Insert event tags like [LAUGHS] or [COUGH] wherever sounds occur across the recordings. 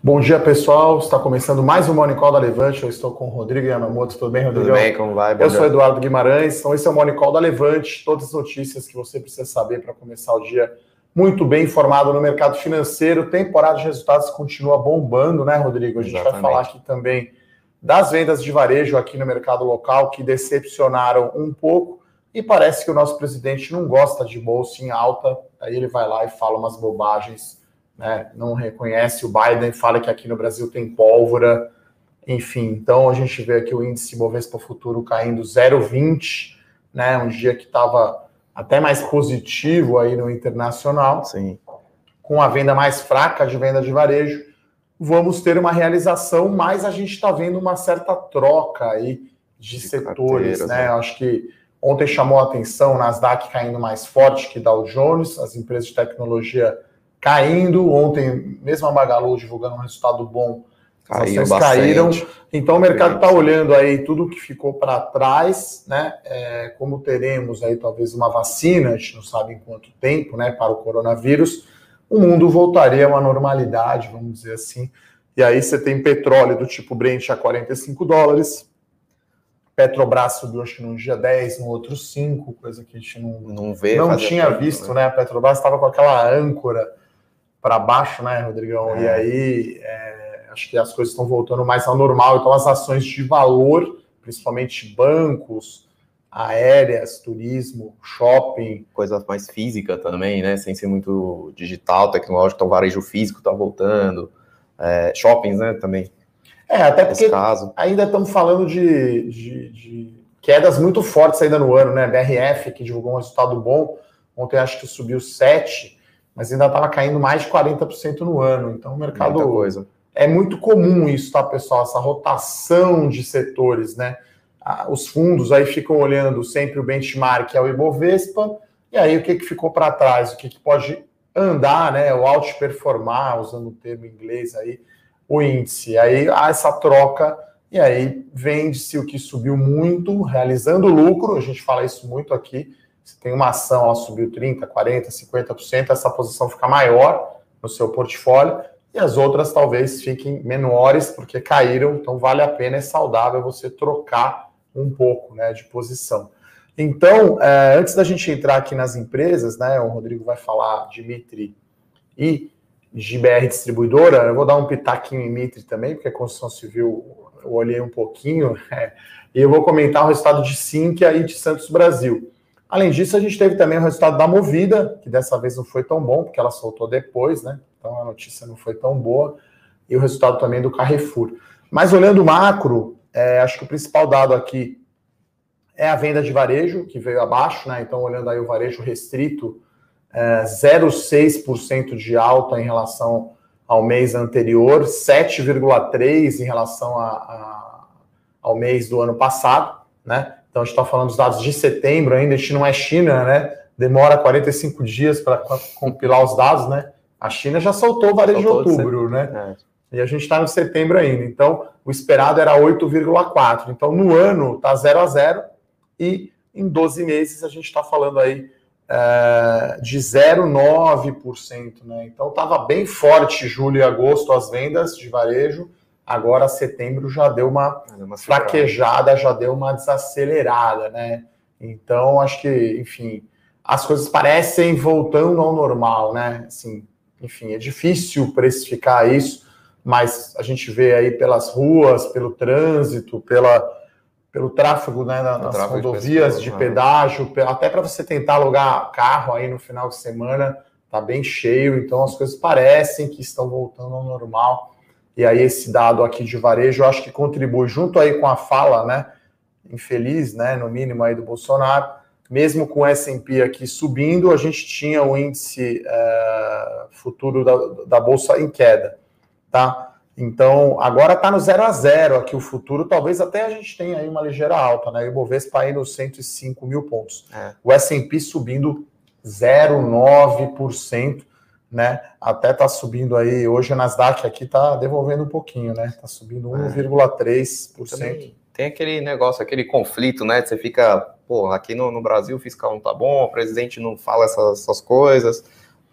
Bom dia, pessoal. Está começando mais um Morning Call da Levante. Eu estou com o Rodrigo Yamamoto. Tudo bem, Rodrigo? Tudo bem, como vai? Eu sou Eduardo Guimarães. Então, esse é o Morning Call da Levante. Todas as notícias que você precisa saber para começar o dia muito bem informado no mercado financeiro. Temporada de resultados continua bombando, né, Rodrigo? A gente Exatamente. vai falar aqui também das vendas de varejo aqui no mercado local que decepcionaram um pouco. E parece que o nosso presidente não gosta de bolsa em alta. Aí ele vai lá e fala umas bobagens né, não reconhece o Biden, fala que aqui no Brasil tem pólvora, enfim. Então a gente vê aqui o índice Bovespa Futuro caindo 0,20, né, um dia que estava até mais positivo aí no internacional. Sim. Com a venda mais fraca de venda de varejo, vamos ter uma realização, mas a gente está vendo uma certa troca aí de, de setores, né? né? Acho que ontem chamou a atenção Nasdaq caindo mais forte que Dow Jones, as empresas de tecnologia caindo. Ontem, mesmo a Magalu divulgando um resultado bom, as ações caíram. Então o mercado está olhando aí tudo que ficou para trás, né? É, como teremos aí talvez uma vacina, a gente não sabe em quanto tempo, né? Para o coronavírus, o mundo voltaria a uma normalidade, vamos dizer assim. E aí você tem petróleo do tipo Brent a 45 dólares, Petrobras subiu acho que num dia 10, no outro 5, coisa que a gente não, não vê. Não tinha visto, né? né? A Petrobras estava com aquela âncora para baixo, né, Rodrigão? É. E aí é, acho que as coisas estão voltando mais ao normal. Então, as ações de valor, principalmente bancos, aéreas, turismo, shopping. Coisa mais física também, né? Sem ser muito digital, tecnológico, então varejo físico está voltando. É, shoppings, né, também. É, até porque caso. ainda estamos falando de, de, de, quedas muito fortes ainda no ano, né? BRF, que divulgou um resultado bom, ontem acho que subiu 7%, mas ainda estava caindo mais de 40% no ano. Então o mercado coisa. é muito comum isso, tá, pessoal? Essa rotação de setores, né? Os fundos aí ficam olhando sempre o benchmark, que é o Ibovespa, e aí o que, que ficou para trás, o que, que pode andar, né? O outperformar, usando o termo inglês aí, o índice. Aí há essa troca, e aí vende-se o que subiu muito, realizando lucro, a gente fala isso muito aqui se tem uma ação, ela subiu 30%, 40%, 50%, essa posição fica maior no seu portfólio e as outras talvez fiquem menores porque caíram, então vale a pena, é saudável você trocar um pouco né, de posição. Então, é, antes da gente entrar aqui nas empresas, né, o Rodrigo vai falar de Mitre e GBR Distribuidora, eu vou dar um pitaquinho em Mitre também, porque a construção civil eu olhei um pouquinho, [LAUGHS] é, e eu vou comentar o resultado de Sinqia e de Santos Brasil. Além disso, a gente teve também o resultado da Movida, que dessa vez não foi tão bom, porque ela soltou depois, né? Então a notícia não foi tão boa. E o resultado também do Carrefour. Mas olhando o macro, é, acho que o principal dado aqui é a venda de varejo, que veio abaixo, né? Então, olhando aí o varejo restrito, é, 0,6% de alta em relação ao mês anterior, 7,3% em relação a, a, ao mês do ano passado, né? Então a gente está falando dos dados de setembro ainda, a gente não é China, né? Demora 45 dias para compilar os dados, né? A China já soltou varejo de outubro, né? É. E a gente está no setembro ainda. Então, o esperado era 8,4. Então, no ano está 0 a 0 e em 12 meses a gente está falando aí é, de 0,9%. Né? Então, estava bem forte julho e agosto as vendas de varejo Agora, setembro já deu uma, uma fraquejada, já deu uma desacelerada, né? Então, acho que, enfim, as coisas parecem voltando ao normal, né? Assim, enfim, é difícil precificar isso, mas a gente vê aí pelas ruas, pelo trânsito, pela, pelo tráfego né, nas tráfego rodovias de, de né? pedágio, até para você tentar alugar carro aí no final de semana, tá bem cheio, então as coisas parecem que estão voltando ao normal. E aí esse dado aqui de varejo, eu acho que contribui junto aí com a fala, né, infeliz, né, no mínimo aí do Bolsonaro, mesmo com o S&P aqui subindo, a gente tinha o índice uh, futuro da, da bolsa em queda, tá? Então, agora está no 0 a 0 aqui o futuro, talvez até a gente tenha aí uma ligeira alta, né? O Ibovespa aí nos 105 mil pontos. É. O S&P subindo 0,9% né? Até tá subindo aí, hoje a Nasdaq aqui tá devolvendo um pouquinho, né? Tá subindo 1,3%. É. Tem aquele negócio, aquele conflito, né? Você fica, pô, aqui no, no Brasil o fiscal não tá bom, o presidente não fala essas, essas coisas,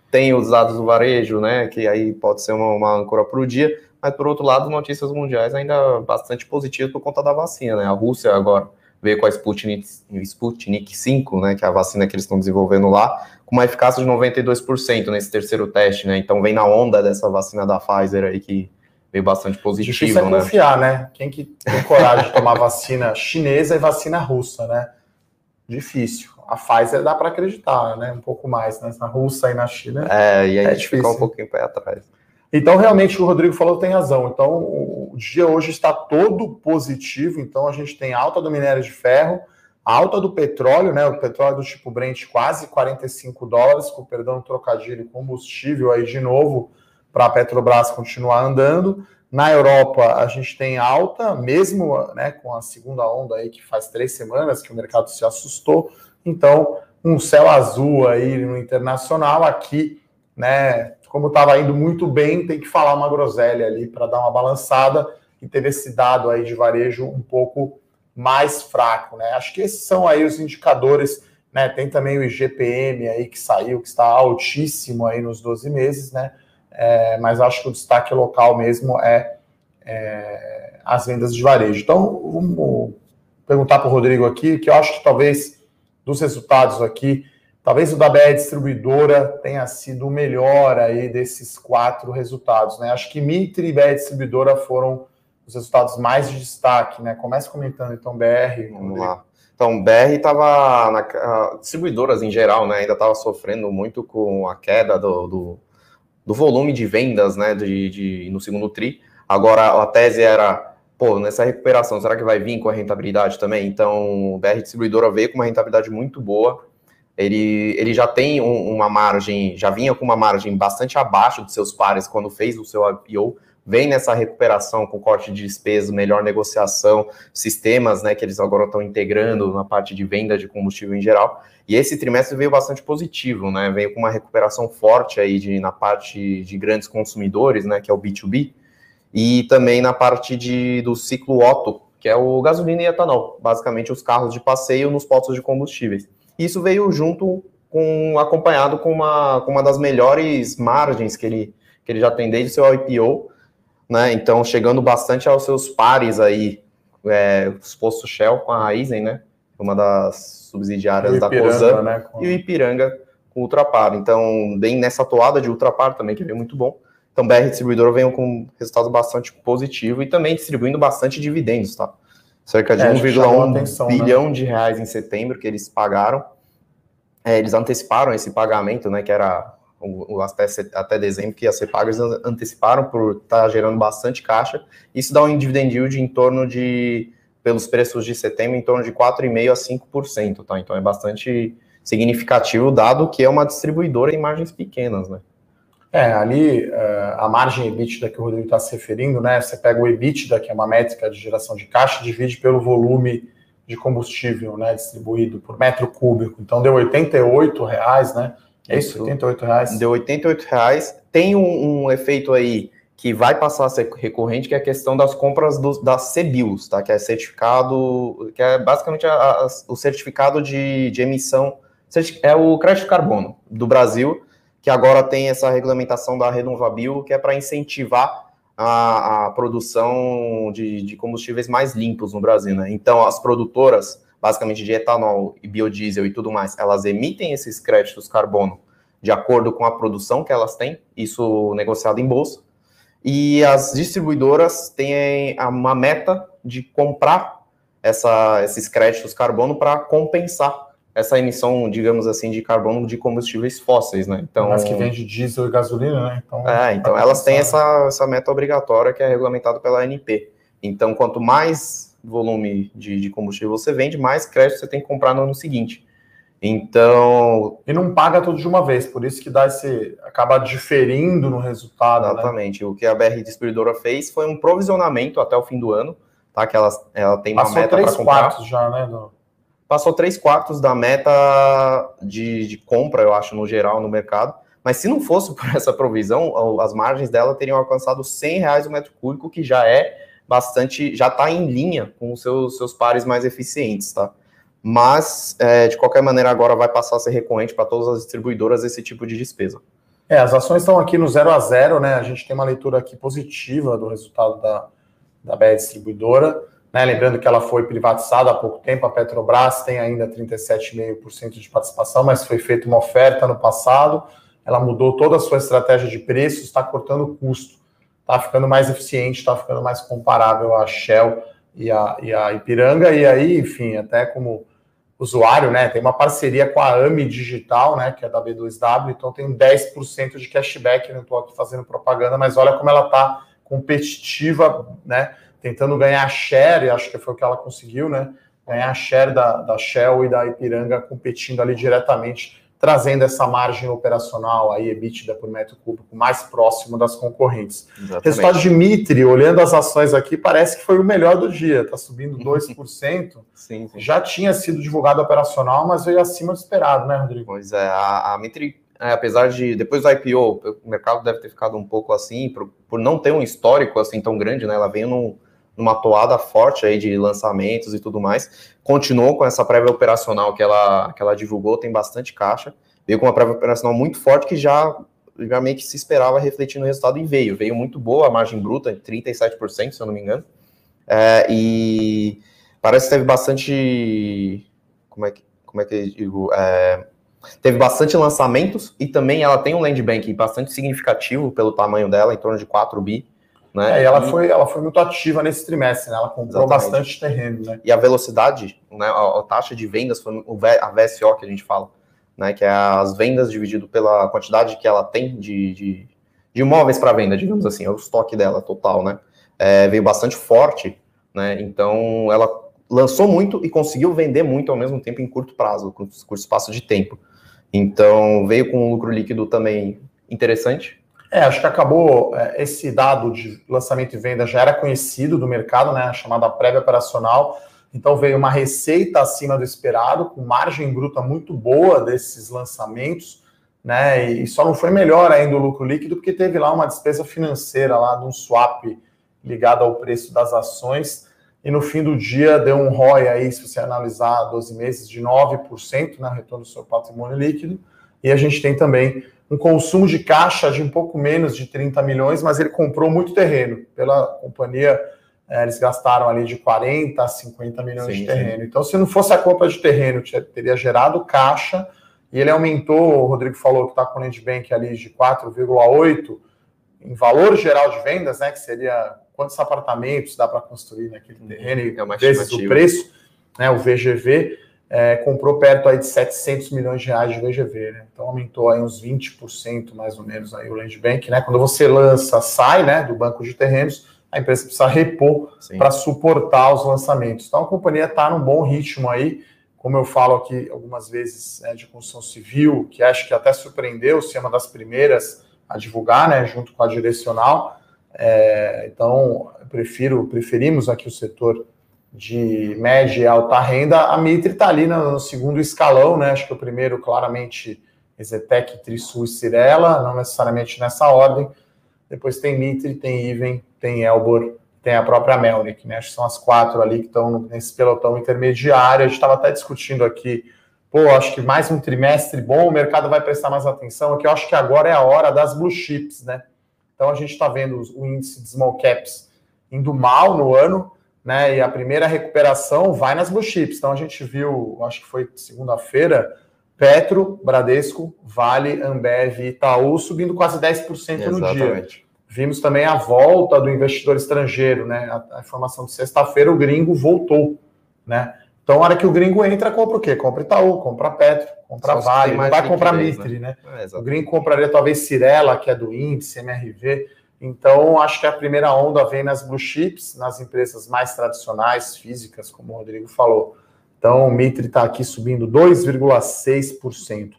tem os dados do varejo, né? Que aí pode ser uma, uma âncora para o dia, mas por outro lado, notícias mundiais ainda bastante positivas por conta da vacina, né? A Rússia agora veio com a Sputnik, Sputnik 5, né, que é a vacina que eles estão desenvolvendo lá, com uma eficácia de 92% nesse terceiro teste, né? Então vem na onda dessa vacina da Pfizer aí que veio bastante positivo, Difícil é né? confiar, né? Quem que tem coragem de tomar vacina chinesa e vacina russa, né? Difícil. A Pfizer dá para acreditar, né? Um pouco mais, né? Na russa e na China. É, e aí é a gente difícil. fica um pouquinho pé atrás. Então, realmente, o Rodrigo falou tem razão. Então, o dia hoje está todo positivo. Então, a gente tem alta do minério de ferro, alta do petróleo, né? O petróleo do tipo Brent quase 45 dólares, com perdão, trocadilho combustível aí de novo para a Petrobras continuar andando. Na Europa, a gente tem alta, mesmo né, com a segunda onda aí, que faz três semanas que o mercado se assustou. Então, um céu azul aí no internacional. Aqui, né, como estava indo muito bem, tem que falar uma groselha ali para dar uma balançada e teve esse dado aí de varejo um pouco mais fraco, né? Acho que esses são aí os indicadores, né? Tem também o IGPM aí que saiu, que está altíssimo aí nos 12 meses, né? É, mas acho que o destaque local mesmo é, é as vendas de varejo. Então, vamos perguntar para o Rodrigo aqui, que eu acho que talvez dos resultados aqui, Talvez o da BR Distribuidora tenha sido o melhor aí desses quatro resultados, né? Acho que Mitre e BR Distribuidora foram os resultados mais de destaque, né? Comece comentando então BR. Vamos lá. Então, BR estava na distribuidoras em geral, né? Ainda estava sofrendo muito com a queda do, do, do volume de vendas, né? De, de, no segundo tri. Agora a tese era, pô, nessa recuperação, será que vai vir com a rentabilidade também? Então, BR Distribuidora veio com uma rentabilidade muito boa ele, ele já tem um, uma margem, já vinha com uma margem bastante abaixo de seus pares quando fez o seu IPO, vem nessa recuperação com corte de despesas, melhor negociação, sistemas né, que eles agora estão integrando na parte de venda de combustível em geral. E esse trimestre veio bastante positivo, né? Veio com uma recuperação forte aí de, na parte de grandes consumidores, né? Que é o B2B, e também na parte de, do ciclo Otto, que é o gasolina e etanol, basicamente os carros de passeio nos postos de combustíveis. Isso veio junto com acompanhado com uma, com uma das melhores margens que ele, que ele já tem desde seu IPO, né? Então chegando bastante aos seus pares aí, é, os postos Shell com a Raizen, né? Uma das subsidiárias da Cosan né? com... e o Ipiranga com o Ultrapar. Então, bem nessa toada de Ultrapar também, que veio muito bom. Então, BR Distribuidor veio com resultado bastante positivo e também distribuindo bastante dividendos, tá? cerca de é, 1,1 né? bilhão né? de reais em setembro que eles pagaram. É, eles anteciparam esse pagamento, né, que era até, até dezembro que ia ser anteciparam por estar tá gerando bastante caixa. Isso dá um dividend yield em torno de, pelos preços de setembro, em torno de 4,5% a 5%, tá? Então é bastante significativo, dado que é uma distribuidora em margens pequenas, né? É, ali uh, a margem EBITDA que o Rodrigo está se referindo, né? Você pega o EBITDA, que é uma métrica de geração de caixa, divide pelo volume de combustível, né? Distribuído por metro cúbico. Então deu 88 reais, né? É isso, 88 reais. Deu 88 reais. Tem um, um, efeito aí que vai passar a ser recorrente, que é a questão das compras dos, das CBIOS, tá? Que é certificado, que é basicamente a, a, o certificado de, de emissão, é o crédito carbono do Brasil que agora tem essa regulamentação da Renovabil, que é para incentivar a, a produção de, de, combustíveis mais limpos no Brasil. Né? Então, as produtoras, basicamente de etanol e biodiesel e tudo mais, elas emitem esses créditos carbono de acordo com a produção que elas têm, isso negociado em bolsa. E as distribuidoras têm uma meta de comprar essa, esses créditos carbono para compensar essa emissão, digamos assim, de carbono de combustíveis fósseis, né? Então, Mas que vende diesel e gasolina, né? Então, é, então elas têm essa, essa meta obrigatória que é regulamentada pela ANP. Então, quanto mais volume de, de combustível você vende, mais crédito você tem que comprar no ano seguinte. Então. E não paga tudo de uma vez, por isso que dá esse. acaba diferindo no resultado. Né? Exatamente. Né? O que a BR Distribuidora fez foi um provisionamento até o fim do ano, tá? Que ela, ela tem Passou uma meta para comprar. quartos já, né? Passou três quartos da meta de, de, compra, eu acho, no geral, no mercado. Mas se não fosse [LAUGHS] por essa provisão, as margens dela teriam alcançado 100 reais o metro cúbico, que já é bastante, já está em linha com os seus, seus pares mais eficientes, tá? Mas, é, de qualquer maneira, agora vai passar a ser recorrente para todas as distribuidoras esse tipo de despesa. É, as ações estão aqui no 0 a 0, né? A gente tem uma leitura aqui positiva do resultado da, da BR Distribuidora. Né? Lembrando que ela foi privatizada há pouco tempo, a Petrobras tem ainda 37,5% de participação, mas foi feita uma oferta no passado, ela mudou toda a sua estratégia de preços, está cortando custo, está ficando mais eficiente, está ficando mais comparável à Shell e a, e a Ipiranga, e aí, enfim, até como usuário, né, tem uma parceria com a AMI Digital, né, que é da B2W, então tem 10% de cashback, não estou aqui fazendo propaganda, mas olha como ela está competitiva, né, tentando ganhar share, acho que foi o que ela conseguiu, né, ganhar share da, da Shell e da Ipiranga competindo ali diretamente trazendo essa margem operacional aí, EBITDA por metro cúbico, mais próximo das concorrentes. Exatamente. Resultado de Mitre, olhando as ações aqui, parece que foi o melhor do dia, está subindo [LAUGHS] 2%. sim, sim. Já tinha sido divulgado operacional, mas veio acima do esperado, né, Rodrigo? Pois é, a, a Mitre, é, apesar de, depois do IPO, o mercado deve ter ficado um pouco assim, por, por não ter um histórico assim tão grande, né, ela veio num numa toada forte aí de lançamentos e tudo mais. Continuou com essa prévia operacional que ela, que ela divulgou, tem bastante caixa. Veio com uma prévia operacional muito forte que já, já meio que se esperava refletir no resultado e veio. Veio muito boa a margem bruta, 37%, se eu não me engano. É, e parece que teve bastante. Como é que, como é que eu digo? É, teve bastante lançamentos e também ela tem um land bank bastante significativo pelo tamanho dela, em torno de 4 bi. Né? É, e ela, foi, ela foi muito ativa nesse trimestre, né? Ela comprou Exatamente. bastante terreno, né? E a velocidade, né? A, a, taxa de vendas foi a VSO que a gente fala, né? Que é as vendas dividido pela quantidade que ela tem de, de, de imóveis para venda, digamos assim, é o estoque dela total, né? É, veio bastante forte, né? Então ela lançou muito e conseguiu vender muito ao mesmo tempo em curto prazo, com curto espaço de tempo. Então veio com um lucro líquido também interessante, é, acho que acabou é, esse dado de lançamento e venda já era conhecido do mercado, né? A chamada prévia operacional. Então veio uma receita acima do esperado, com margem bruta muito boa desses lançamentos, né? E só não foi melhor ainda o lucro líquido, porque teve lá uma despesa financeira lá de um swap ligado ao preço das ações. E no fim do dia deu um ROI aí, se você analisar 12 meses, de 9%, né? Retorno do seu patrimônio líquido. E a gente tem também um consumo de caixa de um pouco menos de 30 milhões, mas ele comprou muito terreno. Pela companhia, é, eles gastaram ali de 40 a 50 milhões sim, de terreno. Sim. Então, se não fosse a compra de terreno, teria gerado caixa, e ele aumentou, o Rodrigo falou que está com o land bank ali de 4,8 em valor geral de vendas, né, que seria quantos apartamentos dá para construir naquele uhum. terreno, e é vezes o preço, né, o VGV, é, comprou perto aí de 700 milhões de reais de VGV, né? Então aumentou aí uns 20% mais ou menos aí o Land Bank, né? Quando você lança, sai, né, do banco de terrenos, a empresa precisa repor para suportar os lançamentos. Então a companhia está num bom ritmo aí, como eu falo aqui algumas vezes né, de construção civil, que acho que até surpreendeu ser uma das primeiras a divulgar, né, junto com a direcional. É, então, prefiro, preferimos aqui o setor de média e alta renda, a Mitre está ali no, segundo escalão, né? Acho que o primeiro, claramente, Exetec, Trisul e Cirela, não necessariamente nessa ordem. Depois tem Mitre, tem Iven, tem Elbor, tem a própria Melnick, né? Acho que são as quatro ali que estão nesse pelotão intermediário. A gente estava até discutindo aqui, pô, acho que mais um trimestre bom, o mercado vai prestar mais atenção, aqui eu acho que agora é a hora das blue chips, né? Então a gente está vendo o índice de small caps indo mal no ano, né? E a primeira recuperação vai nas blue chips. Então a gente viu, acho que foi segunda-feira, Petro, Bradesco, Vale, Ambev e Itaú subindo quase 10% Exatamente. no dia. Vimos também a volta do investidor estrangeiro, né? A, a informação de sexta-feira, o gringo voltou, né? Então, a hora que o gringo entra, compra o quê? Compra Itaú, compra Petro, compra Vale, não vai comprar Mitre, né? né? É, o gringo compraria talvez Cirela, que é do índice, MRV. Então, acho que a primeira onda vem nas blue chips, nas empresas mais tradicionais, físicas, como o Rodrigo falou. Então, o Mitre está aqui subindo 2,6%. Uh,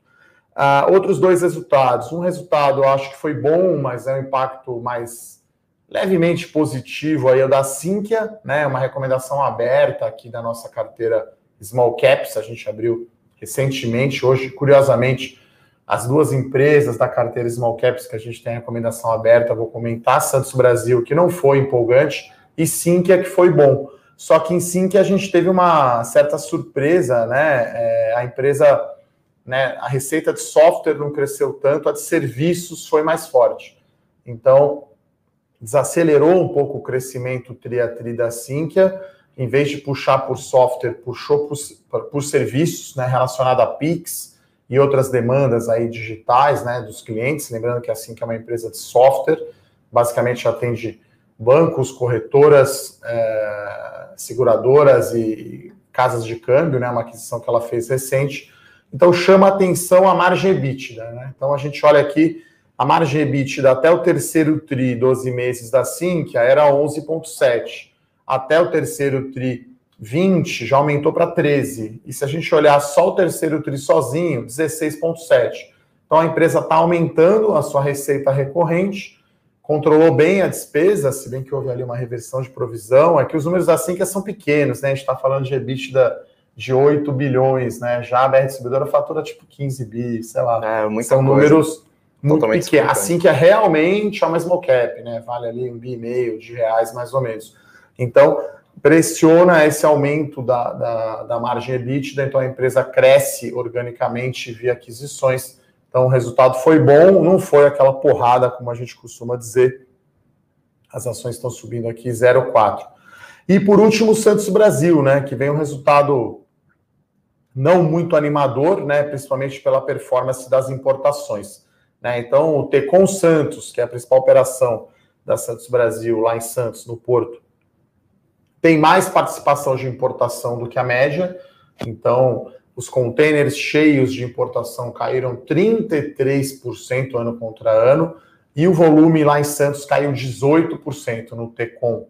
ah, outros dois resultados. Um resultado eu acho que foi bom, mas é um impacto mais levemente positivo aí, é o da Sinqia, né? Uma recomendação aberta aqui da nossa carteira Small Caps, a gente abriu recentemente, hoje, curiosamente, as duas empresas da carteira Small Caps que a gente tem a recomendação aberta, vou comentar, Santos Brasil, que não foi empolgante, e Sinqia, que foi bom. Só que em Sinqia a gente teve uma certa surpresa, né? É, a empresa né, a receita de software não cresceu tanto, a de serviços foi mais forte. Então, desacelerou um pouco o crescimento tri a tri da Sinqia, em vez de puxar por software, puxou por, por serviços né, relacionado a PIX e outras demandas aí digitais né, dos clientes. Lembrando que a Sinqia é uma empresa de software, basicamente atende bancos, corretoras, é, seguradoras e casas de câmbio, né, uma aquisição que ela fez recente. Então chama atenção a margem EBITDA. Né? Então a gente olha aqui a margem EBITDA até o terceiro TRI, 12 meses da Sinqia, era 11,7. Até o terceiro TRI 20 já aumentou para 13. E se a gente olhar só o terceiro TRI sozinho, 16,7. Então a empresa está aumentando a sua receita recorrente, controlou bem a despesa, se bem que houve ali uma reversão de provisão. É que os números da Sinqia são pequenos, né? A gente está falando de EBITDA de 8 bilhões, né? Já a BR Distribuidora fatura tipo 15 bi, sei lá. É, São números muito pequeno. Assim que é realmente é uma small cap, né? Vale ali um bi e meio de reais, mais ou menos. Então, pressiona esse aumento da, da, da margem EBITDA, então a empresa cresce organicamente via aquisições. Então, o resultado foi bom, não foi aquela porrada, como a gente costuma dizer. As ações estão subindo aqui 0,4. E por último, o Santos Brasil, né? Que vem um resultado não muito animador, né? Principalmente pela performance das importações. Né? Então, o Tecon Santos, que é a principal operação da Santos Brasil, lá em Santos, no Porto, tem mais participação de importação do que a média. Então, os containers cheios de importação caíram 33% ano contra ano, e o volume lá em Santos caiu 18% no Tecon,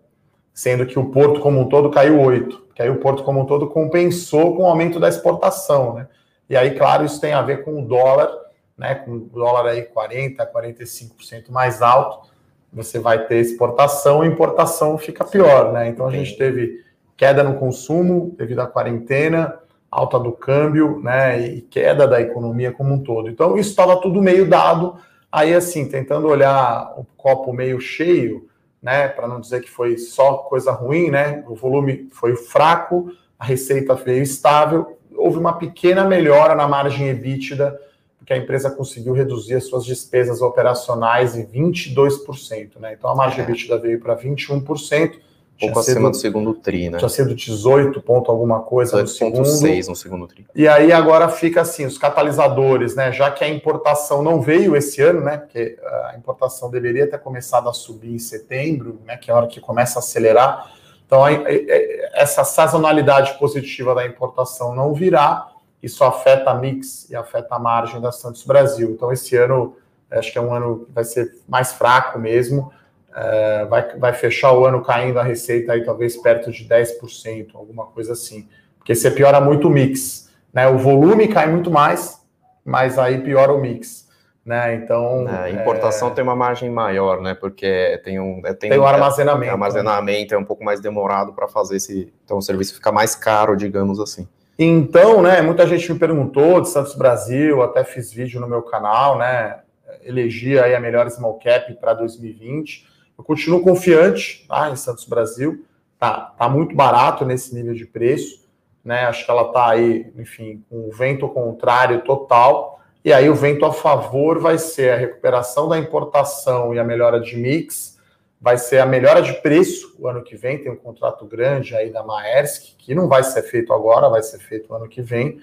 sendo que o porto como um todo caiu 8%, que aí o porto como um todo compensou com o aumento da exportação, né? E aí, claro, isso tem a ver com o dólar né, com o dólar aí 40%, 45% mais alto, você vai ter exportação e importação fica pior, né? Então a gente teve queda no consumo devido à quarentena, alta do câmbio, né, e queda da economia como um todo. Então isso estava tudo meio dado, aí assim, tentando olhar o copo meio cheio, né, para não dizer que foi só coisa ruim, né? O volume foi fraco, a receita veio estável, houve uma pequena melhora na margem EBITDA que a empresa conseguiu reduzir as suas despesas operacionais em 22%, né? Então a margem é. EBITDA veio para 21%. Pouco acima do segundo TRI, né? Tinha sido 18 ponto alguma coisa 18. no segundo. 6 no segundo TRI. E aí agora fica assim, os catalisadores, né? Já que a importação não veio esse ano, né? Porque a importação deveria ter começado a subir em setembro, né? Que é a hora que começa a acelerar. Então, essa sazonalidade positiva da importação não virá, isso afeta a mix e afeta a margem da Santos Brasil. Então, esse ano, acho que é um ano que vai ser mais fraco mesmo, é, vai, vai fechar o ano caindo a receita aí talvez perto de 10%, alguma coisa assim, porque você piora muito o mix, né? O volume cai muito mais, mas aí piora o mix. Né? Então, é, a importação é... tem uma margem maior, né? Porque tem um é, tem, tem um armazenamento, é, armazenamento né? é um pouco mais demorado para fazer esse, então o serviço fica mais caro, digamos assim. Então, né, muita gente me perguntou de Santos Brasil, até fiz vídeo no meu canal, né, elegi aí a melhor small cap para 2020. Eu continuo confiante tá, em Santos Brasil, tá, tá muito barato nesse nível de preço, né, acho que ela tá aí, enfim, com o vento contrário total, e aí o vento a favor vai ser a recuperação da importação e a melhora de mix, vai ser a melhora de preço o ano que vem. Tem um contrato grande aí da Maersk, que não vai ser feito agora, vai ser feito ano que vem.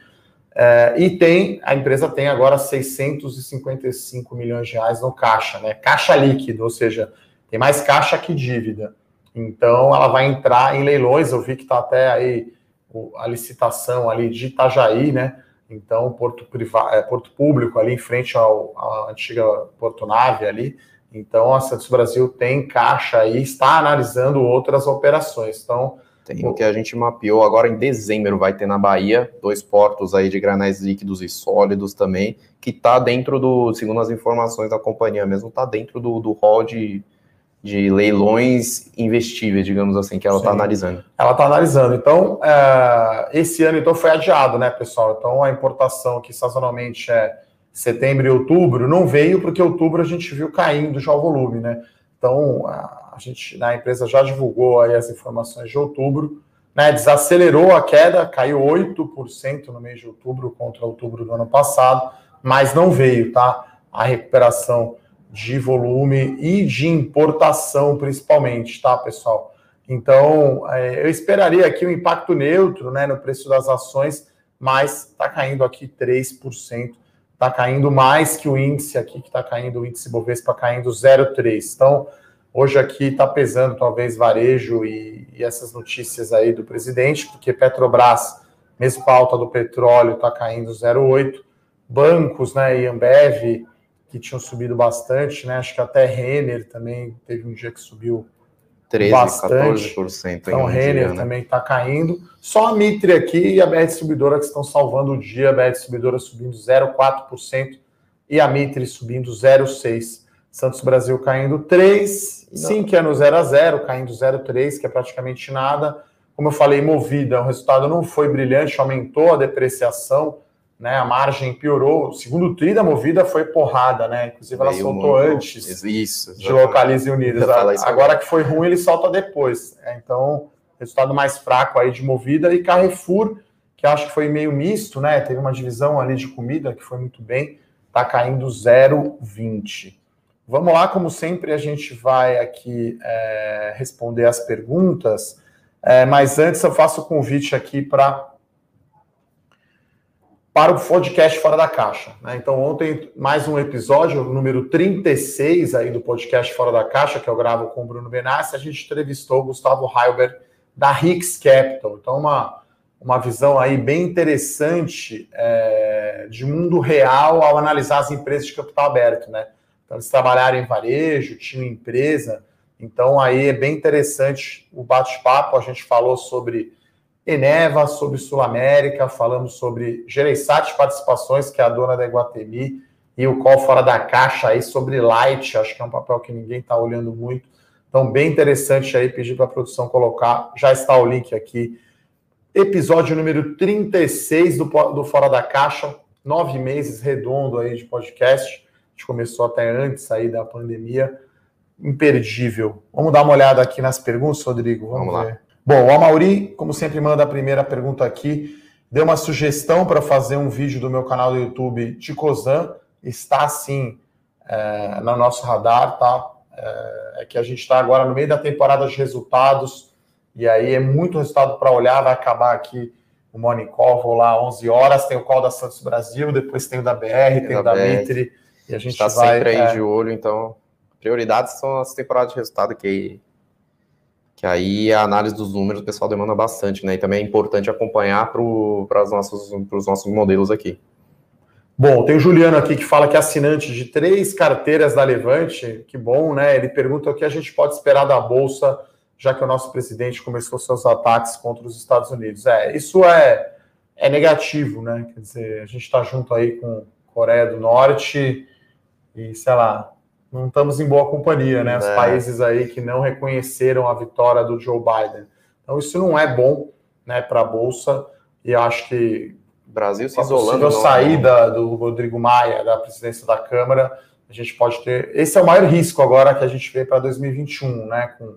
É, e tem, a empresa tem agora 655 milhões de reais no caixa, né? Caixa líquido, ou seja, tem mais caixa que dívida. Então ela vai entrar em leilões. Eu vi que está até aí a licitação ali de Itajaí, né? Então, porto, privado, é, porto público ali em frente ao, à antiga Porto Nave ali. Então, a Santos Brasil tem caixa e está analisando outras operações. Então, tem o que a gente mapeou agora em dezembro, vai ter na Bahia dois portos aí de granais líquidos e sólidos também, que está dentro do, segundo as informações da companhia mesmo, está dentro do, do hall de, de leilões investíveis, digamos assim, que ela está analisando. Ela está analisando. Então, é, esse ano então foi adiado, né, pessoal? Então, a importação que sazonalmente é setembro e outubro, não veio porque outubro a gente viu caindo já o volume, né? Então, a, gente, na empresa já divulgou aí as informações de outubro, né, desacelerou a queda, caiu 8% no mês de outubro contra outubro do ano passado, mas não veio, tá? A recuperação de volume e de importação, principalmente, tá, pessoal? Então, é, eu esperaria aqui um impacto neutro né, no preço das ações, mas está caindo aqui 3%, está caindo mais que o índice aqui, que está caindo, o índice Bovespa caindo 0,3%. Então, hoje aqui está pesando talvez varejo e, e, essas notícias aí do presidente, porque Petrobras, mesmo com a alta do petróleo, está caindo 0,8%. Bancos, né, e Ambev, que tinham subido bastante, né, acho que até Renner também teve um dia que subiu 13, bastante. 14%. Então, Renner dia, né? também está caindo. Só a Mitre aqui e a BR Distribuidora que estão salvando o dia. A BR Distribuidora subindo 0,4% e a Mitre subindo 0,6%. Santos Brasil caindo 3%. Sim, que é no 0 a 0 caindo 0,3%, que é praticamente nada. Como eu falei, movida, o resultado não foi brilhante, aumentou a depreciação né? A margem piorou. O segundo tri da movida foi porrada, né? Inclusive ela Meio soltou muito... antes Isso, de Localize Unidas. Agora que foi ruim, ele solta depois. É, então, resultado mais fraco aí de movida e Carrefour, que acho que foi meio misto, né? Teve uma divisão ali de comida que foi muito bem, tá caindo 0,20. Vamos lá, como sempre, a gente vai aqui é, responder as perguntas. É, mas antes eu faço o convite aqui para para o podcast Fora da Caixa. Né? Então, ontem, mais um episódio, número 36 aí do podcast Fora da Caixa, que eu gravo com o Bruno Benassi, a gente entrevistou o Gustavo Heilberg da Rix Capital. Então, uma, uma visão aí bem interessante é, de mundo real ao analisar as empresas de capital aberto, né? Então, eles trabalharam em varejo, tinham empresa, então aí é bem interessante o bate-papo, a gente falou sobre Eneva, sobre Sul América, falamos sobre Gereissat Participações, que é a dona da Iguatemi, e o Call Fora da Caixa aí sobre Light, acho que é um papel que ninguém está olhando muito. Então, bem interessante aí, pedir para a produção colocar, já está o link aqui. Episódio número 36 do, do Fora da Caixa, nove meses redondo aí de podcast. A gente começou até antes aí da pandemia. Imperdível. Vamos dar uma olhada aqui nas perguntas, Rodrigo? Vamos, Vamos lá. Bom, o Amauri, como sempre, manda a primeira pergunta aqui. Deu uma sugestão para fazer um vídeo do meu canal do YouTube de Cozan. Está sim é, no nosso radar, tá? É, é que a gente está agora no meio da temporada de resultados e aí é muito resultado para olhar. Vai acabar aqui o Morning Call, vou lá 11 horas. Tem o call da Santos Brasil, depois tem o da BR, tem, tem o da Mitre. E a gente está sempre aí é... de olho, então prioridades são as temporadas de resultado que que aí a análise dos números o pessoal demanda bastante, né? E também é importante acompanhar para os nossos, nossos modelos aqui. Bom, tem o Juliano aqui que fala que é assinante de três carteiras da Levante, que bom, né? Ele pergunta o que a gente pode esperar da Bolsa, já que o nosso presidente começou seus ataques contra os Estados Unidos. É, isso é, é negativo, né? Quer dizer, a gente está junto aí com Coreia do Norte e, sei lá, não estamos em boa companhia, né? Os é. países aí que não reconheceram a vitória do Joe Biden. Então, isso não é bom né, para a Bolsa, e acho que. Brasil se isolando. Se saída do Rodrigo Maia da presidência da Câmara, a gente pode ter. Esse é o maior risco agora que a gente vê para 2021, né? Com,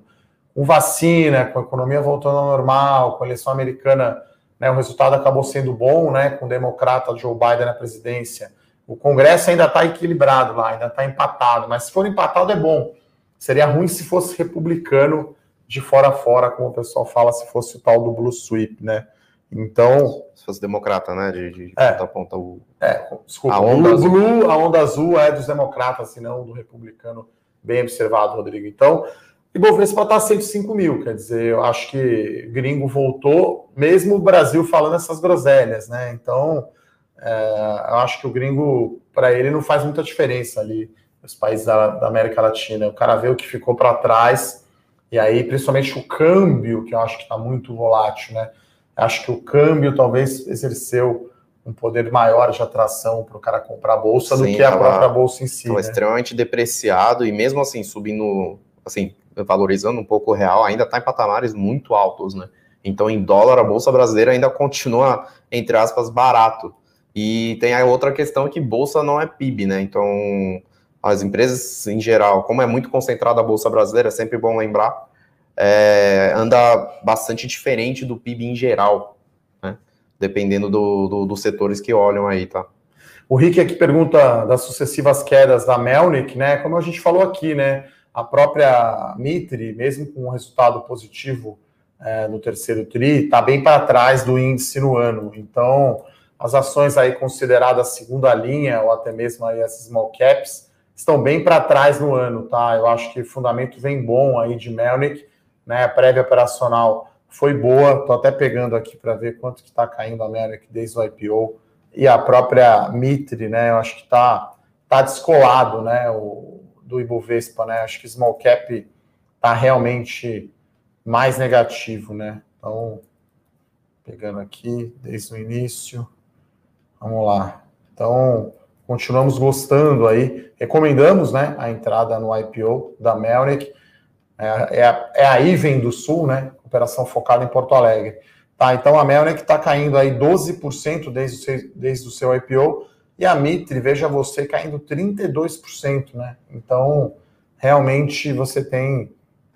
com vacina, com a economia voltando ao normal, com a eleição americana, né? O resultado acabou sendo bom, né? Com o democrata Joe Biden na presidência o Congresso ainda está equilibrado lá, ainda está empatado, mas se for empatado é bom. Seria ruim se fosse republicano de fora a fora, como o pessoal fala, se fosse o tal do Blue Sweep, né? Então. Se fosse democrata, né? De, de é, ponta a ponta o. É, desculpa. A onda, azul. Blue, a onda azul é dos democratas, e não do republicano. Bem observado, Rodrigo. Então, e Bovespa está 105 mil, quer dizer, eu acho que gringo voltou, mesmo o Brasil falando essas groselhas, né? Então, é, eu acho que o gringo, para ele, não faz muita diferença ali, os países da, da América Latina. O cara vê o que ficou para trás, e aí, principalmente o câmbio, que eu acho que está muito volátil, né? Acho que o câmbio talvez exerceu um poder maior de atração para o cara comprar a bolsa Sim, do que a própria bolsa em si. Né? extremamente depreciado e mesmo assim subindo, assim, valorizando um pouco o real, ainda está em patamares muito altos, né? Então, em dólar, a bolsa brasileira ainda continua, entre aspas, barato. E tem a outra questão que bolsa não é PIB, né? Então, as empresas em geral, como é muito concentrada a bolsa brasileira, é sempre bom lembrar, é, anda bastante diferente do PIB em geral, né? Dependendo do, do, dos setores que olham aí, tá? O Rick aqui pergunta das sucessivas quedas da Melnick, né? Como a gente falou aqui, né? A própria Mitre, mesmo com um resultado positivo é, no terceiro TRI, está bem para trás do índice no ano. Então, as ações aí consideradas segunda linha, ou até mesmo aí as small caps, estão bem para trás no ano, tá? Eu acho que o fundamento vem bom aí de Melnick, né? A prévia operacional foi boa, tô até pegando aqui para ver quanto que está caindo a Melnick desde o IPO e a própria Mitre, né? Eu acho que está tá descolado, né? O, do Ibovespa, né? Acho que small cap está realmente mais negativo, né? Então, pegando aqui desde o início. Vamos lá. Então, continuamos gostando aí. Recomendamos né, a entrada no IPO da Melnick. É, é, é a Iven do Sul, né? Operação focada em Porto Alegre. Tá, então a Melnick está caindo aí 12% desde o, seu, desde o seu IPO e a Mitre, veja você, caindo 32%, né? Então, realmente você tem.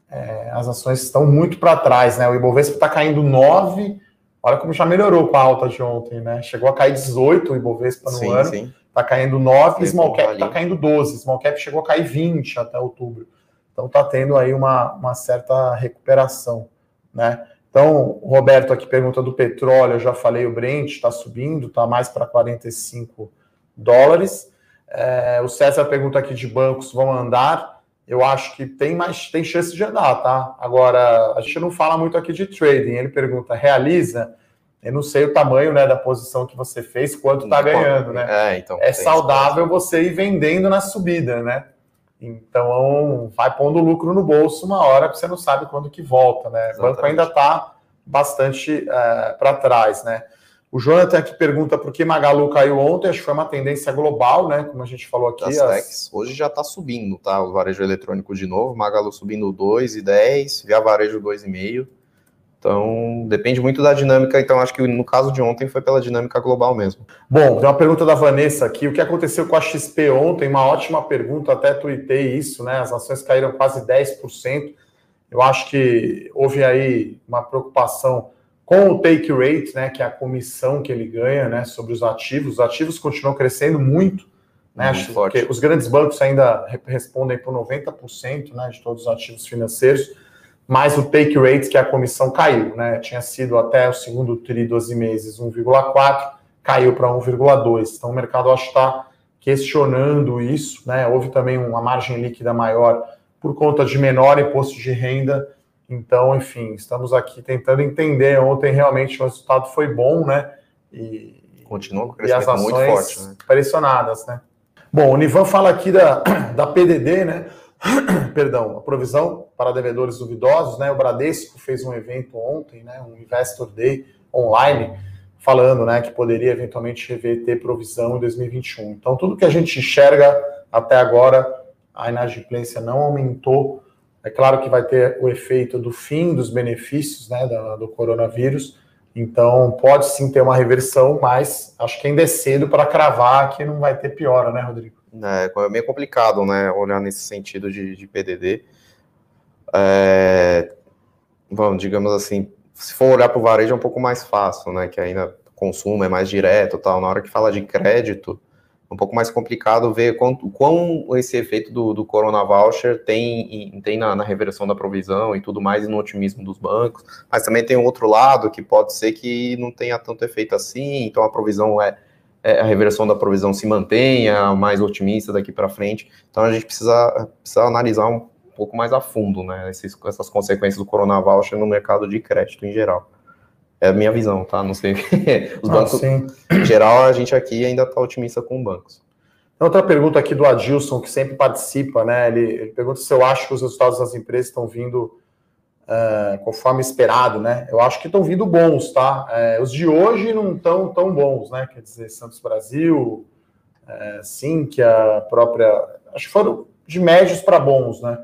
É, as ações estão muito para trás, né? O Ibovespa está caindo 9%. Olha como já melhorou com a alta de ontem, né? Chegou a cair 18 o Ibovespa no sim, ano. Sim. Tá caindo 9, Small Cap tá caindo 12. Small Cap chegou a cair 20 até outubro. Então tá tendo aí uma, uma certa recuperação, né? Então, o Roberto aqui pergunta do petróleo, eu já falei, o Brent está subindo, está mais para 45 dólares. É, o César pergunta aqui de bancos vão andar eu acho que tem mais tem chance de andar, tá? Agora, a gente não fala muito aqui de trading. Ele pergunta, realiza? Eu não sei o tamanho né, da posição que você fez, quanto está ganhando, né? É, então, é saudável você ir vendendo na subida, né? Então, vai pondo lucro no bolso uma hora que você não sabe quando que volta, né? O banco ainda está bastante é, para trás, né? O Jonathan aqui pergunta por que Magalu caiu ontem, acho que foi uma tendência global, né? Como a gente falou aqui. As as... Hoje já está subindo, tá? O varejo eletrônico de novo, Magalu subindo 2,10, Via Varejo 2,5. Então, depende muito da dinâmica. Então, acho que no caso de ontem foi pela dinâmica global mesmo. Bom, tem uma pergunta da Vanessa aqui. O que aconteceu com a XP ontem? Uma ótima pergunta, até tuitei isso, né? As ações caíram quase 10%. Eu acho que houve aí uma preocupação com o take rate, né, que é a comissão que ele ganha, né, sobre os ativos. Os ativos continuam crescendo muito, né, muito porque os grandes bancos ainda respondem por 90%, né, de todos os ativos financeiros, mas o take rate, que é a comissão, caiu, né, tinha sido até o segundo tri, 12 meses, 1,4, caiu para 1,2. Então o mercado acho que está questionando isso, né, houve também uma margem líquida maior por conta de menor imposto de renda então, enfim, estamos aqui tentando entender. Ontem realmente o resultado foi bom, né? E continua com crescimento e as ações muito forte, né? pressionadas, né? Bom, o Nivan fala aqui da, da PDD, né? [CLEARS THROAT] Perdão, a provisão para devedores duvidosos, né? O Bradesco fez um evento ontem, né? Um Investor Day online, falando, né, que poderia eventualmente reverter provisão em 2021. Então, tudo que a gente enxerga até agora, a inadimplência não aumentou é claro que vai ter o efeito do fim dos benefícios né, do, coronavírus, então pode sim ter uma reversão, mas acho que ainda é cedo para cravar que não vai ter piora, né, Rodrigo? É, é meio complicado, né, olhar nesse sentido de, de PDD. É, vamos, digamos assim, se for olhar para o varejo é um pouco mais fácil, né, que ainda consumo é mais direto, tal. Na hora que fala de crédito, um pouco mais complicado ver quão, quão esse efeito do, do Corona Voucher tem, tem na, na, reversão da provisão e tudo mais, e no otimismo dos bancos, mas também tem um outro lado que pode ser que não tenha tanto efeito assim, então a provisão é, é a reversão da provisão se mantenha mais otimista daqui para frente, então a gente precisa, precisa analisar um pouco mais a fundo, né, esses, essas consequências do Corona Voucher no mercado de crédito em geral. É a minha visão, tá? Não sei. Os ah, bancos, sim. em geral, a gente aqui ainda está otimista com bancos. Outra pergunta aqui do Adilson, que sempre participa, né? Ele, ele pergunta se eu acho que os resultados das empresas estão vindo uh, conforme esperado, né? Eu acho que estão vindo bons, tá? Uh, os de hoje não estão tão bons, né? Quer dizer, Santos Brasil, uh, sim, que a própria. Acho que foram de médios para bons, né?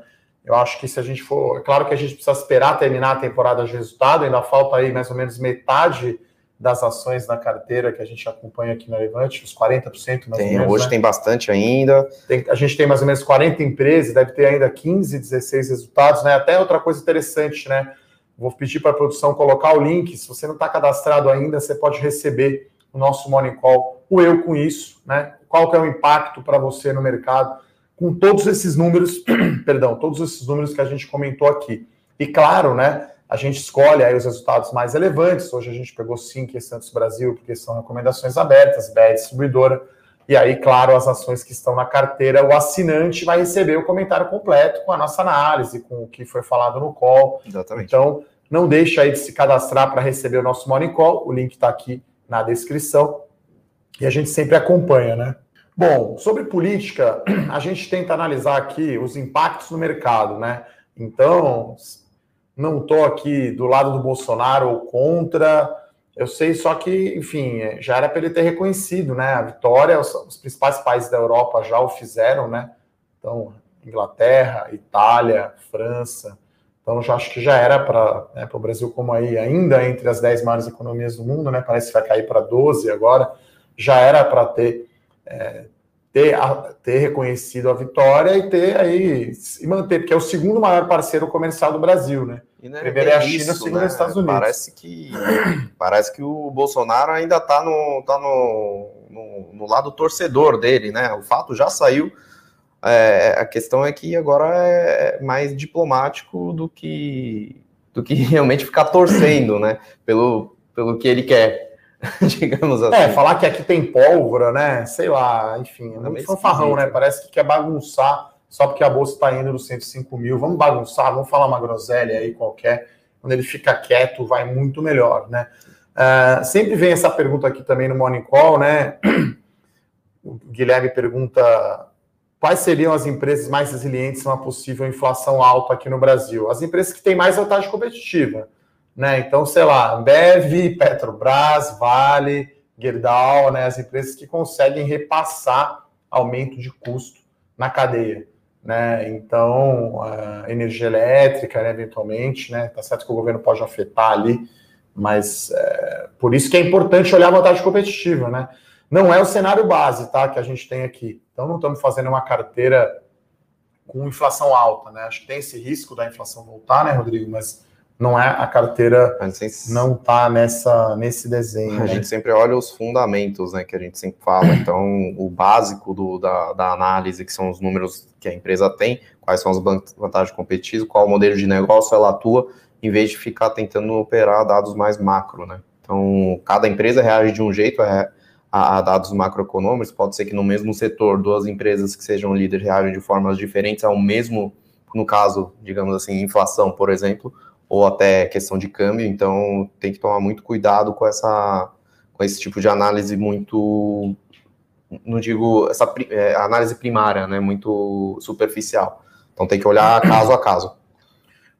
Eu acho que se a gente for. É claro que a gente precisa esperar terminar a temporada de resultado, ainda falta aí mais ou menos metade das ações na carteira que a gente acompanha aqui na Levante, os 40% mais tem, ou menos. Hoje né? tem bastante ainda. Tem, a gente tem mais ou menos 40 empresas, deve ter ainda 15, 16 resultados, né? Até outra coisa interessante, né? Vou pedir para a produção colocar o link. Se você não está cadastrado ainda, você pode receber o nosso Morning Call, o Eu Com Isso, né? Qual que é o impacto para você no mercado, com todos esses números, [CLEARS THROAT] perdão, todos esses números que a gente comentou aqui. E claro, né? A gente escolhe aí os resultados mais relevantes. Hoje a gente pegou cinco em Santos Brasil, porque são recomendações abertas, BR distribuidora. E aí, claro, as ações que estão na carteira, o assinante vai receber o comentário completo com a nossa análise, com o que foi falado no call. Exatamente. Então, não deixe aí de se cadastrar para receber o nosso Morning Call. O link está aqui na descrição. E a gente sempre acompanha, né? Bom, sobre política, [CLEARS THROAT] a gente tenta analisar aqui os impactos no mercado, né? Então, não estou aqui do lado do Bolsonaro ou contra eu sei só que, enfim, já era para ele ter reconhecido, né? A vitória, os, os, principais países da Europa já o fizeram, né? Então, Inglaterra, Itália, França. Então, já acho que já era para né, o Brasil, como aí, ainda entre as 10 maiores economias do mundo, né? Parece que vai cair para 12 agora. Já era para ter, é, ter, ter reconhecido a vitória e ter aí, e manter, porque é o segundo maior parceiro comercial do Brasil, né? E não é Primeiro é a China, isso, segundo né? os Estados Unidos. Parece que, parece que o Bolsonaro ainda está no, tá no, no, no, lado torcedor dele, né? O fato já saiu. É, a questão é que agora é mais diplomático do que, do que [LAUGHS] realmente ficar torcendo, né? Pelo, pelo que ele quer. [LAUGHS] digamos assim. É, falar que aqui tem pólvora, né? Sei lá, enfim, é muito fanfarrão, né? Parece que quer bagunçar só porque a bolsa está indo nos 105 mil. Vamos bagunçar, vamos falar uma groselha aí qualquer. Quando ele fica quieto, vai muito melhor, né? Uh, sempre vem essa pergunta aqui também no Morning Call, né? O Guilherme pergunta quais seriam as empresas mais resilientes a uma possível inflação alta aqui no Brasil? As empresas que têm mais vantagem competitiva, né? Então, sei lá, Bev, Petrobras, Vale, Gerdau, né? As empresas que conseguem repassar aumento de custo na cadeia né? Então, a energia elétrica, né, eventualmente, né? Tá certo que o governo pode afetar ali, mas é, por isso que é importante olhar a vantagem competitiva, né? Não é o cenário base, tá? Que a gente tem aqui. Então, não estamos fazendo uma carteira com inflação alta, né? Acho que tem esse risco da inflação voltar, né, Rodrigo? Mas não é a carteira não está nessa nesse desenho. A né? gente sempre olha os fundamentos, né, que a gente sempre fala. [CLEARS THROAT] Então, o básico do, da, da análise, que são os números que a empresa tem, quais são as vantagens competitivas, qual o modelo de negócio ela atua, em vez de ficar tentando operar dados mais macro, né? Então, cada empresa reage de um jeito a, a, a dados macroeconômicos. Pode ser que no mesmo setor, duas empresas que sejam líderes reagem de formas diferentes ao mesmo, no caso, digamos assim, inflação, por exemplo ou até questão de câmbio, então tem que tomar muito cuidado com essa com esse tipo de análise muito não digo essa é, análise primária, né, muito superficial. Então tem que olhar caso a caso.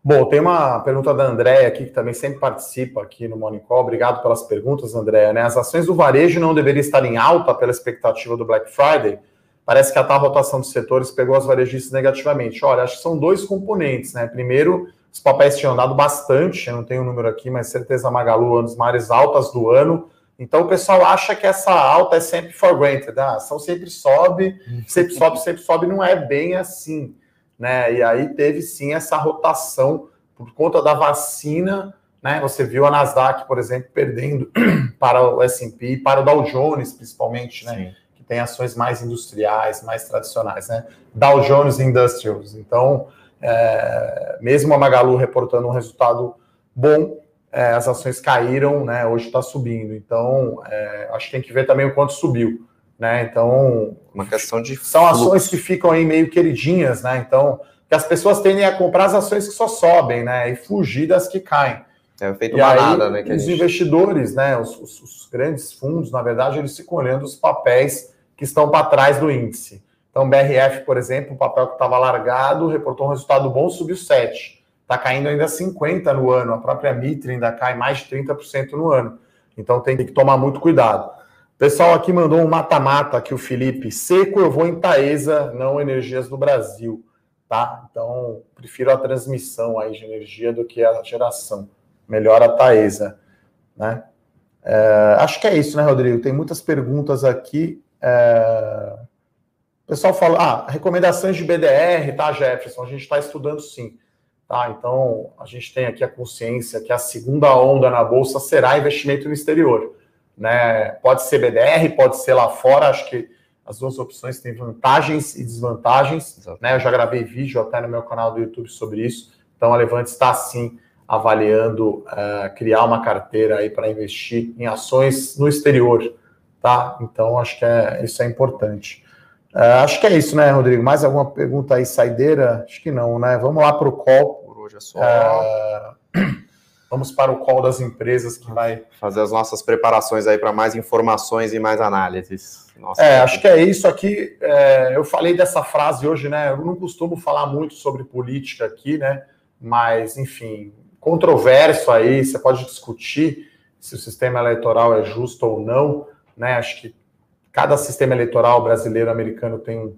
Bom, tem uma pergunta da Andréia aqui, que também sempre participa aqui no Morning Call. Obrigado pelas perguntas, Andréia. Né? As ações do varejo não deveriam estar em alta pela expectativa do Black Friday? Parece que a tal rotação dos setores pegou as varejistas negativamente. Olha, acho que são dois componentes, né? Primeiro, os papéis tinham andado bastante, eu não tenho o número aqui, mas certeza Magalu uma das maiores altas do ano. Então o pessoal acha que essa alta é sempre for granted, a ação sempre sobe, [LAUGHS] sempre sobe, sempre sobe, não é bem assim, né? E aí teve sim essa rotação por conta da vacina, né? Você viu a Nasdaq, por exemplo, perdendo [CLEARS THROAT] para o S&P, para o Dow Jones, principalmente, né? Sim. Que tem ações mais industriais, mais tradicionais, né? Dow Jones Industrials. Então, é, mesmo a Magalu reportando um resultado bom, é, as ações caíram, né? Hoje está subindo. Então, é, acho que tem que ver também o quanto subiu. Né? Então, uma questão de são fluxo. ações que ficam aí meio queridinhas, né? Então, que as pessoas tendem a comprar as ações que só sobem, né? E fugir das que caem. É feito nada, né? os gente... investidores, né? Os, os, os, grandes fundos, na verdade, eles ficam olhando os papéis que estão para trás do índice. Então, BRF, por exemplo, o papel que estava largado, reportou um resultado bom, subiu 7. Está caindo ainda 50 no ano. A própria Mitre ainda cai mais de 30% no ano. Então tem que tomar muito cuidado. O pessoal aqui mandou um mata-mata aqui, o Felipe. Seco, eu vou em Taesa, não Energias do Brasil. Tá? Então, prefiro a transmissão aí de energia do que a geração. Melhor a Taesa. Né? É, acho que é isso, né, Rodrigo? Tem muitas perguntas aqui. É... O pessoal fala, ah, recomendações de BDR, tá, Jefferson? A gente está estudando sim. Tá? Então, a gente tem aqui a consciência que a segunda onda na Bolsa será investimento no exterior. Né? Pode ser BDR, pode ser lá fora, acho que as duas opções têm vantagens e desvantagens. Né? Eu já gravei vídeo até no meu canal do YouTube sobre isso. Então, a Levante está sim avaliando uh, criar uma carteira aí para investir em ações no exterior, tá? Então acho que é, isso é importante. Uh, acho que é isso, né, Rodrigo? Mais alguma pergunta aí, saideira? Acho que não, né? Vamos lá para o call. Por hoje é só. Uh, [CLEARS THROAT] vamos para o call das empresas que vai fazer as nossas preparações aí para mais informações e mais análises. Nossa, é, acho que é isso aqui. É, eu falei dessa frase hoje, né? Eu não costumo falar muito sobre política aqui, né? Mas, enfim, controverso aí, você pode discutir se o sistema eleitoral é justo ou não, né? Acho que cada sistema eleitoral brasileiro americano tem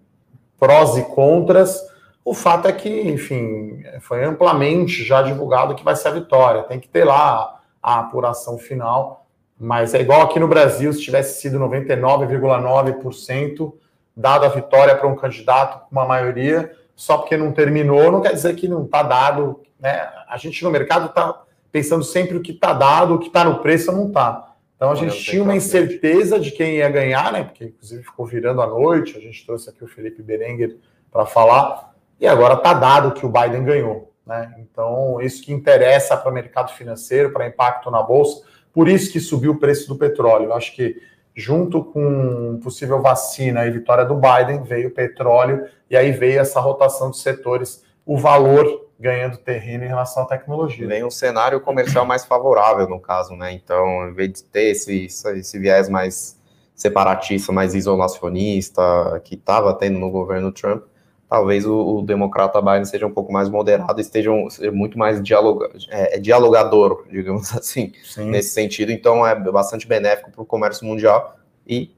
prós e contras. O fato é que, enfim, foi amplamente já divulgado que vai ser a vitória. Tem que ter lá a apuração final, mas é igual aqui no Brasil, se tivesse sido 99,9% dado a vitória para um candidato com uma maioria, só porque não terminou, não quer dizer que não está dado né? A gente no mercado está pensando sempre o que está dado, o que está no preço não está. Então a gente tinha uma incerteza de quem ia ganhar, né? Porque inclusive ficou virando à noite. A gente trouxe aqui o Felipe Berenguer para falar. E agora está dado que o Biden ganhou. Né? Então, isso que interessa para o mercado financeiro, para impacto na bolsa. Por isso que subiu o preço do petróleo. Eu acho que junto com possível vacina e vitória do Biden, veio o petróleo e aí veio essa rotação de setores, o valor ganhando terreno em relação à tecnologia. Vem um cenário comercial mais favorável, no caso, né? Então, em vez de ter esse, esse viés mais separatista, mais isolacionista, que estava tendo no governo Trump, talvez o, o, democrata Biden seja um pouco mais moderado, esteja seja muito mais dialoga, é, é dialogador, [LAUGHS] digamos assim, Sim. nesse sentido. Então, é bastante benéfico para o comércio mundial e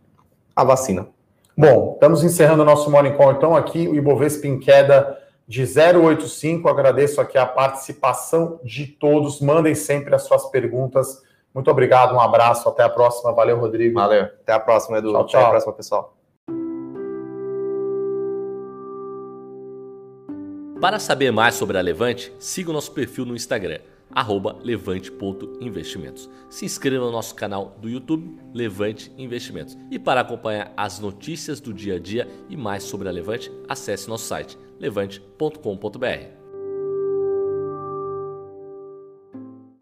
a vacina. Bom, estamos encerrando o nosso Morning Call, então, aqui, o Ibovespa em queda de 085. Agradeço aqui a participação de todos. Mandem sempre as suas perguntas. Muito obrigado, um abraço, até a próxima. Valeu, Rodrigo. Valeu. Até a próxima, Edu. Tchau, tchau. Até a próxima, pessoal. Para saber mais sobre a Levante, siga o nosso perfil no Instagram, levante.investimentos. Se inscreva no nosso canal do YouTube, Levante Investimentos. E para acompanhar as notícias do dia a dia e mais sobre a Levante, acesse nosso site levante.com.br.